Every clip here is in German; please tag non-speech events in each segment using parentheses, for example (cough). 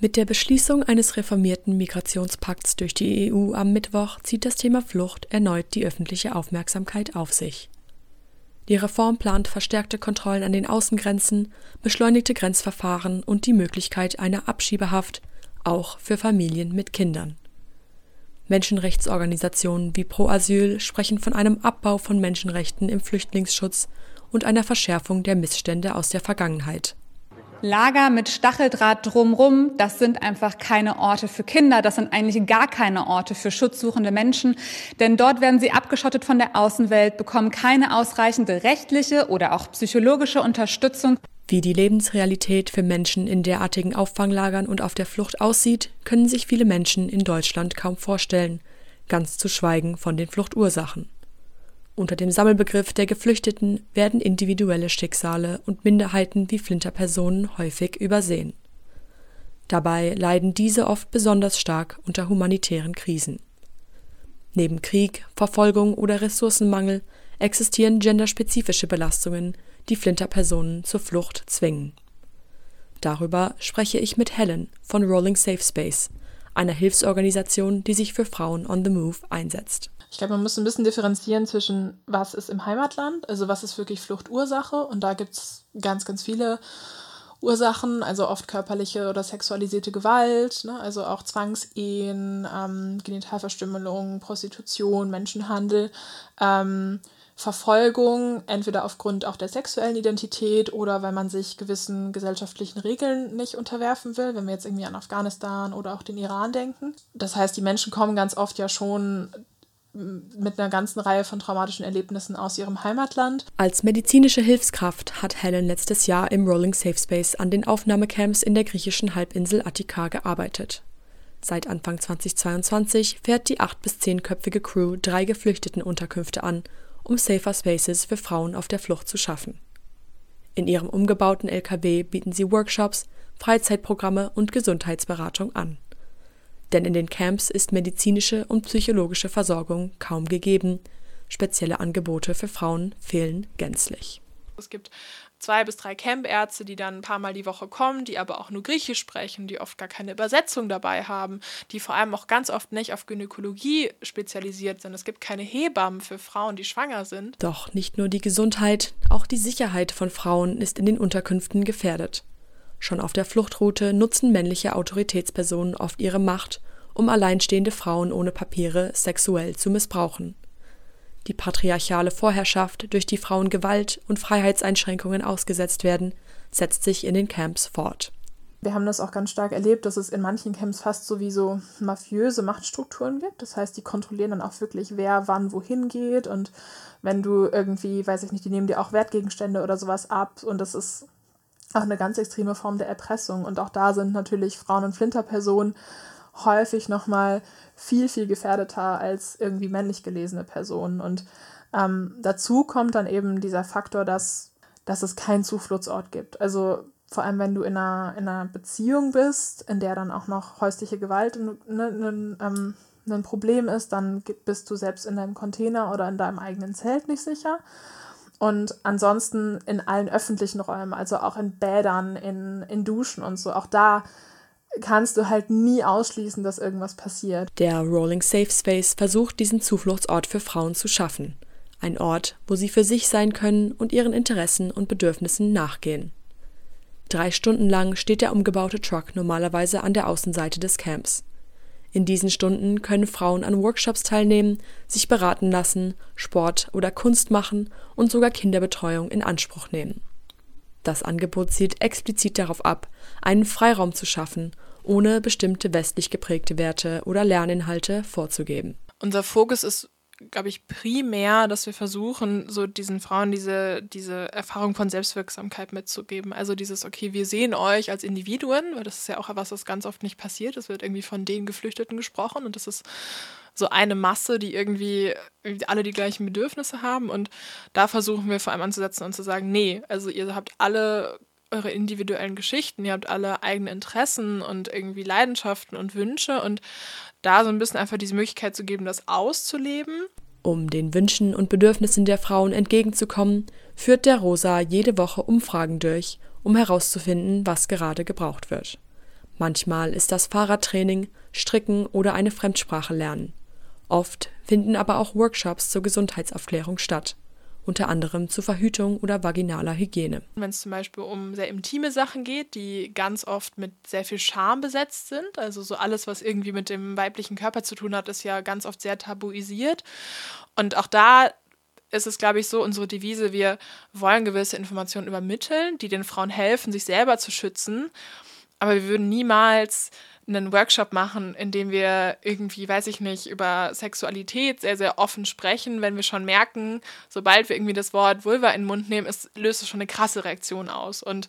Mit der Beschließung eines reformierten Migrationspakts durch die EU am Mittwoch zieht das Thema Flucht erneut die öffentliche Aufmerksamkeit auf sich. Die Reform plant verstärkte Kontrollen an den Außengrenzen, beschleunigte Grenzverfahren und die Möglichkeit einer Abschiebehaft, auch für Familien mit Kindern. Menschenrechtsorganisationen wie Pro Asyl sprechen von einem Abbau von Menschenrechten im Flüchtlingsschutz und einer Verschärfung der Missstände aus der Vergangenheit Lager mit Stacheldraht drumrum, das sind einfach keine Orte für Kinder, das sind eigentlich gar keine Orte für schutzsuchende Menschen, denn dort werden sie abgeschottet von der Außenwelt, bekommen keine ausreichende rechtliche oder auch psychologische Unterstützung. Wie die Lebensrealität für Menschen in derartigen Auffanglagern und auf der Flucht aussieht, können sich viele Menschen in Deutschland kaum vorstellen, ganz zu schweigen von den Fluchtursachen. Unter dem Sammelbegriff der Geflüchteten werden individuelle Schicksale und Minderheiten wie Flinterpersonen häufig übersehen. Dabei leiden diese oft besonders stark unter humanitären Krisen. Neben Krieg, Verfolgung oder Ressourcenmangel existieren genderspezifische Belastungen, die Flinterpersonen zur Flucht zwingen. Darüber spreche ich mit Helen von Rolling Safe Space, einer Hilfsorganisation, die sich für Frauen on the Move einsetzt. Ich glaube, man muss ein bisschen differenzieren zwischen, was ist im Heimatland, also was ist wirklich Fluchtursache. Und da gibt es ganz, ganz viele Ursachen, also oft körperliche oder sexualisierte Gewalt, ne? also auch Zwangsehen, ähm, Genitalverstümmelung, Prostitution, Menschenhandel. Ähm, Verfolgung, entweder aufgrund auch der sexuellen Identität oder weil man sich gewissen gesellschaftlichen Regeln nicht unterwerfen will, wenn wir jetzt irgendwie an Afghanistan oder auch den Iran denken. Das heißt, die Menschen kommen ganz oft ja schon mit einer ganzen Reihe von traumatischen Erlebnissen aus ihrem Heimatland. Als medizinische Hilfskraft hat Helen letztes Jahr im Rolling Safe Space an den Aufnahmecamps in der griechischen Halbinsel Attika gearbeitet. Seit Anfang 2022 fährt die acht bis zehnköpfige Crew drei Geflüchtetenunterkünfte an, um Safer Spaces für Frauen auf der Flucht zu schaffen. In ihrem umgebauten LKW bieten sie Workshops, Freizeitprogramme und Gesundheitsberatung an denn in den Camps ist medizinische und psychologische Versorgung kaum gegeben. Spezielle Angebote für Frauen fehlen gänzlich. Es gibt zwei bis drei Campärzte, die dann ein paar Mal die Woche kommen, die aber auch nur Griechisch sprechen, die oft gar keine Übersetzung dabei haben, die vor allem auch ganz oft nicht auf Gynäkologie spezialisiert sind. Es gibt keine Hebammen für Frauen, die schwanger sind. Doch nicht nur die Gesundheit, auch die Sicherheit von Frauen ist in den Unterkünften gefährdet. Schon auf der Fluchtroute nutzen männliche Autoritätspersonen oft ihre Macht, um alleinstehende Frauen ohne Papiere sexuell zu missbrauchen. Die patriarchale Vorherrschaft, durch die Frauen Gewalt und Freiheitseinschränkungen ausgesetzt werden, setzt sich in den Camps fort. Wir haben das auch ganz stark erlebt, dass es in manchen Camps fast sowieso mafiöse Machtstrukturen gibt. Das heißt, die kontrollieren dann auch wirklich, wer wann wohin geht. Und wenn du irgendwie, weiß ich nicht, die nehmen dir auch Wertgegenstände oder sowas ab. Und das ist auch eine ganz extreme Form der Erpressung. Und auch da sind natürlich Frauen und Flinterpersonen häufig nochmal viel, viel gefährdeter als irgendwie männlich gelesene Personen. Und ähm, dazu kommt dann eben dieser Faktor, dass, dass es keinen Zufluchtsort gibt. Also vor allem, wenn du in einer, in einer Beziehung bist, in der dann auch noch häusliche Gewalt ne, ne, ähm, ein Problem ist, dann bist du selbst in deinem Container oder in deinem eigenen Zelt nicht sicher. Und ansonsten in allen öffentlichen Räumen, also auch in Bädern, in, in Duschen und so, auch da kannst du halt nie ausschließen, dass irgendwas passiert. Der Rolling Safe Space versucht, diesen Zufluchtsort für Frauen zu schaffen. Ein Ort, wo sie für sich sein können und ihren Interessen und Bedürfnissen nachgehen. Drei Stunden lang steht der umgebaute Truck normalerweise an der Außenseite des Camps. In diesen Stunden können Frauen an Workshops teilnehmen, sich beraten lassen, Sport oder Kunst machen und sogar Kinderbetreuung in Anspruch nehmen. Das Angebot zielt explizit darauf ab, einen Freiraum zu schaffen, ohne bestimmte westlich geprägte Werte oder Lerninhalte vorzugeben. Unser Fokus ist glaube ich, primär, dass wir versuchen, so diesen Frauen diese, diese Erfahrung von Selbstwirksamkeit mitzugeben. Also dieses, okay, wir sehen euch als Individuen, weil das ist ja auch was, was ganz oft nicht passiert. Es wird irgendwie von den Geflüchteten gesprochen und das ist so eine Masse, die irgendwie alle die gleichen Bedürfnisse haben. Und da versuchen wir vor allem anzusetzen und zu sagen, nee, also ihr habt alle eure individuellen Geschichten, ihr habt alle eigene Interessen und irgendwie Leidenschaften und Wünsche und da so ein bisschen einfach diese Möglichkeit zu geben, das auszuleben. Um den Wünschen und Bedürfnissen der Frauen entgegenzukommen, führt der Rosa jede Woche Umfragen durch, um herauszufinden, was gerade gebraucht wird. Manchmal ist das Fahrradtraining, Stricken oder eine Fremdsprache lernen. Oft finden aber auch Workshops zur Gesundheitsaufklärung statt unter anderem zur Verhütung oder vaginaler Hygiene. Wenn es zum Beispiel um sehr intime Sachen geht, die ganz oft mit sehr viel Scham besetzt sind, also so alles, was irgendwie mit dem weiblichen Körper zu tun hat, ist ja ganz oft sehr tabuisiert. Und auch da ist es, glaube ich, so unsere Devise, wir wollen gewisse Informationen übermitteln, die den Frauen helfen, sich selber zu schützen. Aber wir würden niemals einen Workshop machen, in dem wir irgendwie, weiß ich nicht, über Sexualität sehr, sehr offen sprechen, wenn wir schon merken, sobald wir irgendwie das Wort Vulva in den Mund nehmen, es löst es schon eine krasse Reaktion aus. Und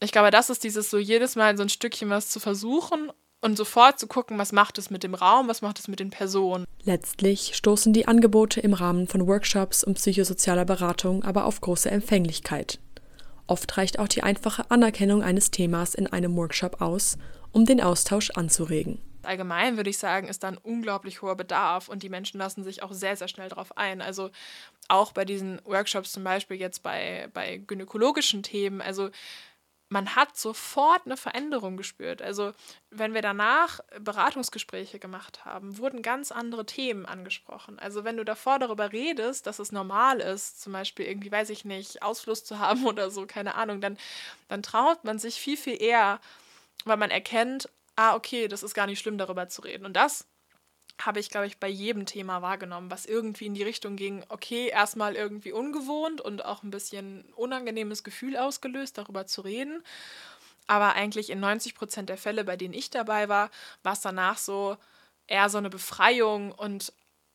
ich glaube, das ist dieses so jedes Mal so ein Stückchen was zu versuchen und sofort zu gucken, was macht es mit dem Raum, was macht es mit den Personen. Letztlich stoßen die Angebote im Rahmen von Workshops und psychosozialer Beratung aber auf große Empfänglichkeit. Oft reicht auch die einfache Anerkennung eines Themas in einem Workshop aus, um den Austausch anzuregen. Allgemein würde ich sagen, ist da ein unglaublich hoher Bedarf und die Menschen lassen sich auch sehr, sehr schnell darauf ein. Also auch bei diesen Workshops zum Beispiel jetzt bei, bei gynäkologischen Themen. Also man hat sofort eine Veränderung gespürt. Also wenn wir danach Beratungsgespräche gemacht haben, wurden ganz andere Themen angesprochen. Also wenn du davor darüber redest, dass es normal ist, zum Beispiel irgendwie, weiß ich nicht, Ausfluss zu haben (laughs) oder so, keine Ahnung, dann, dann traut man sich viel, viel eher, weil man erkennt, ah, okay, das ist gar nicht schlimm, darüber zu reden. Und das habe ich, glaube ich, bei jedem Thema wahrgenommen, was irgendwie in die Richtung ging, okay, erstmal irgendwie ungewohnt und auch ein bisschen unangenehmes Gefühl ausgelöst, darüber zu reden. Aber eigentlich in 90 Prozent der Fälle, bei denen ich dabei war, war es danach so eher so eine Befreiung und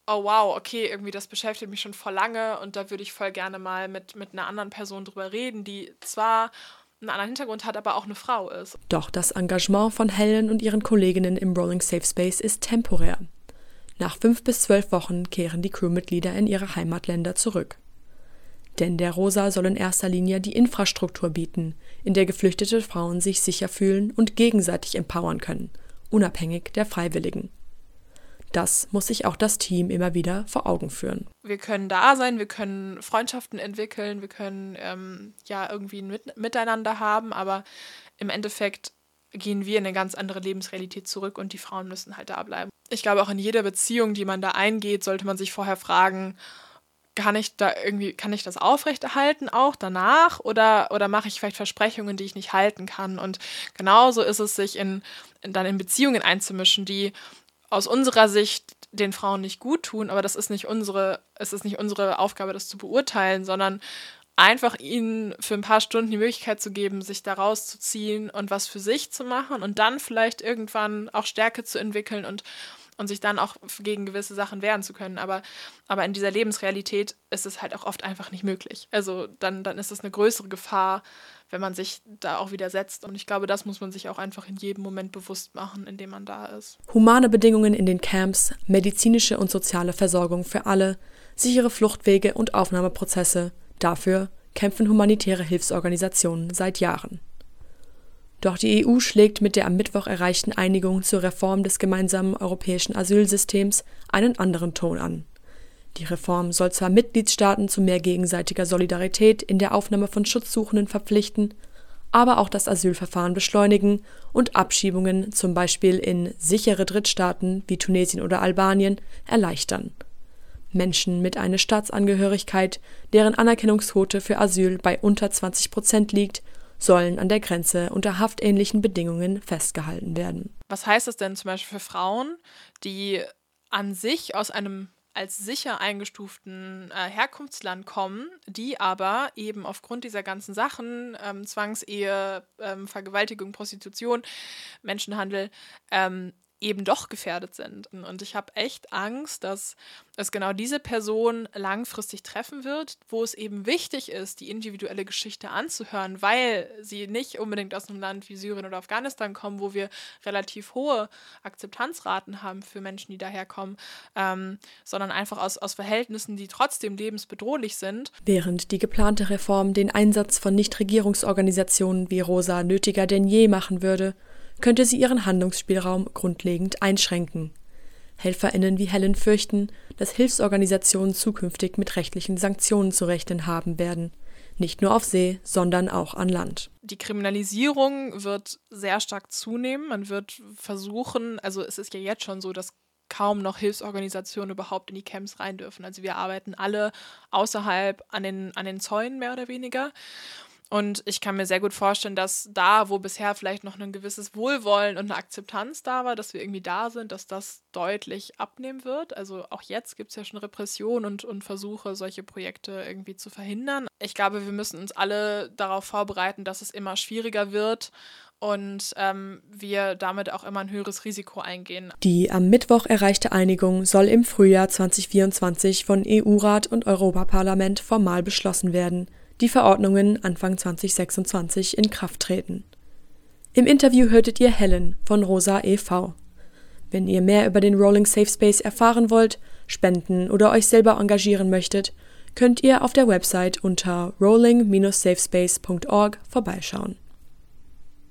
oh wow, okay, irgendwie das beschäftigt mich schon vor lange und da würde ich voll gerne mal mit, mit einer anderen Person drüber reden, die zwar einen anderen Hintergrund hat, aber auch eine Frau ist. Doch das Engagement von Helen und ihren Kolleginnen im Rolling Safe Space ist temporär. Nach fünf bis zwölf Wochen kehren die Crewmitglieder in ihre Heimatländer zurück. Denn der Rosa soll in erster Linie die Infrastruktur bieten, in der geflüchtete Frauen sich sicher fühlen und gegenseitig empowern können, unabhängig der Freiwilligen. Das muss sich auch das Team immer wieder vor Augen führen. Wir können da sein, wir können Freundschaften entwickeln, wir können ähm, ja irgendwie ein Mit Miteinander haben, aber im Endeffekt gehen wir in eine ganz andere Lebensrealität zurück und die Frauen müssen halt da bleiben. Ich glaube, auch in jeder Beziehung, die man da eingeht, sollte man sich vorher fragen, kann ich da irgendwie, kann ich das aufrechterhalten auch danach oder, oder mache ich vielleicht Versprechungen, die ich nicht halten kann? Und genauso ist es, sich in, in dann in Beziehungen einzumischen, die aus unserer Sicht den Frauen nicht gut tun, aber das ist nicht unsere, es ist nicht unsere Aufgabe, das zu beurteilen, sondern einfach ihnen für ein paar Stunden die Möglichkeit zu geben, sich da rauszuziehen und was für sich zu machen und dann vielleicht irgendwann auch Stärke zu entwickeln und, und sich dann auch gegen gewisse Sachen wehren zu können. Aber, aber in dieser Lebensrealität ist es halt auch oft einfach nicht möglich. Also dann, dann ist es eine größere Gefahr, wenn man sich da auch widersetzt. Und ich glaube, das muss man sich auch einfach in jedem Moment bewusst machen, in dem man da ist. Humane Bedingungen in den Camps, medizinische und soziale Versorgung für alle, sichere Fluchtwege und Aufnahmeprozesse – Dafür kämpfen humanitäre Hilfsorganisationen seit Jahren. Doch die EU schlägt mit der am Mittwoch erreichten Einigung zur Reform des gemeinsamen europäischen Asylsystems einen anderen Ton an. Die Reform soll zwar Mitgliedstaaten zu mehr gegenseitiger Solidarität in der Aufnahme von Schutzsuchenden verpflichten, aber auch das Asylverfahren beschleunigen und Abschiebungen zum Beispiel in sichere Drittstaaten wie Tunesien oder Albanien erleichtern Menschen mit einer Staatsangehörigkeit, deren Anerkennungsquote für Asyl bei unter 20 Prozent liegt, sollen an der Grenze unter haftähnlichen Bedingungen festgehalten werden. Was heißt das denn zum Beispiel für Frauen, die an sich aus einem als sicher eingestuften äh, Herkunftsland kommen, die aber eben aufgrund dieser ganzen Sachen, ähm, Zwangsehe, ähm, Vergewaltigung, Prostitution, Menschenhandel, ähm, eben doch gefährdet sind. Und ich habe echt Angst, dass es genau diese Person langfristig treffen wird, wo es eben wichtig ist, die individuelle Geschichte anzuhören, weil sie nicht unbedingt aus einem Land wie Syrien oder Afghanistan kommen, wo wir relativ hohe Akzeptanzraten haben für Menschen, die daherkommen, ähm, sondern einfach aus, aus Verhältnissen, die trotzdem lebensbedrohlich sind. Während die geplante Reform den Einsatz von Nichtregierungsorganisationen wie Rosa nötiger denn je machen würde, könnte sie ihren Handlungsspielraum grundlegend einschränken. HelferInnen wie Helen fürchten, dass Hilfsorganisationen zukünftig mit rechtlichen Sanktionen zu rechnen haben werden, nicht nur auf See, sondern auch an Land. Die Kriminalisierung wird sehr stark zunehmen. Man wird versuchen, also es ist ja jetzt schon so, dass kaum noch Hilfsorganisationen überhaupt in die Camps rein dürfen. Also wir arbeiten alle außerhalb an den, an den Zäunen mehr oder weniger. Und ich kann mir sehr gut vorstellen, dass da, wo bisher vielleicht noch ein gewisses Wohlwollen und eine Akzeptanz da war, dass wir irgendwie da sind, dass das deutlich abnehmen wird. Also auch jetzt gibt es ja schon Repression und, und Versuche, solche Projekte irgendwie zu verhindern. Ich glaube, wir müssen uns alle darauf vorbereiten, dass es immer schwieriger wird und ähm, wir damit auch immer ein höheres Risiko eingehen. Die am Mittwoch erreichte Einigung soll im Frühjahr 2024 von EU-Rat und Europaparlament formal beschlossen werden die Verordnungen Anfang 2026 in Kraft treten. Im Interview hörtet ihr Helen von Rosa e.V. Wenn ihr mehr über den Rolling Safe Space erfahren wollt, spenden oder euch selber engagieren möchtet, könnt ihr auf der Website unter rolling-safespace.org vorbeischauen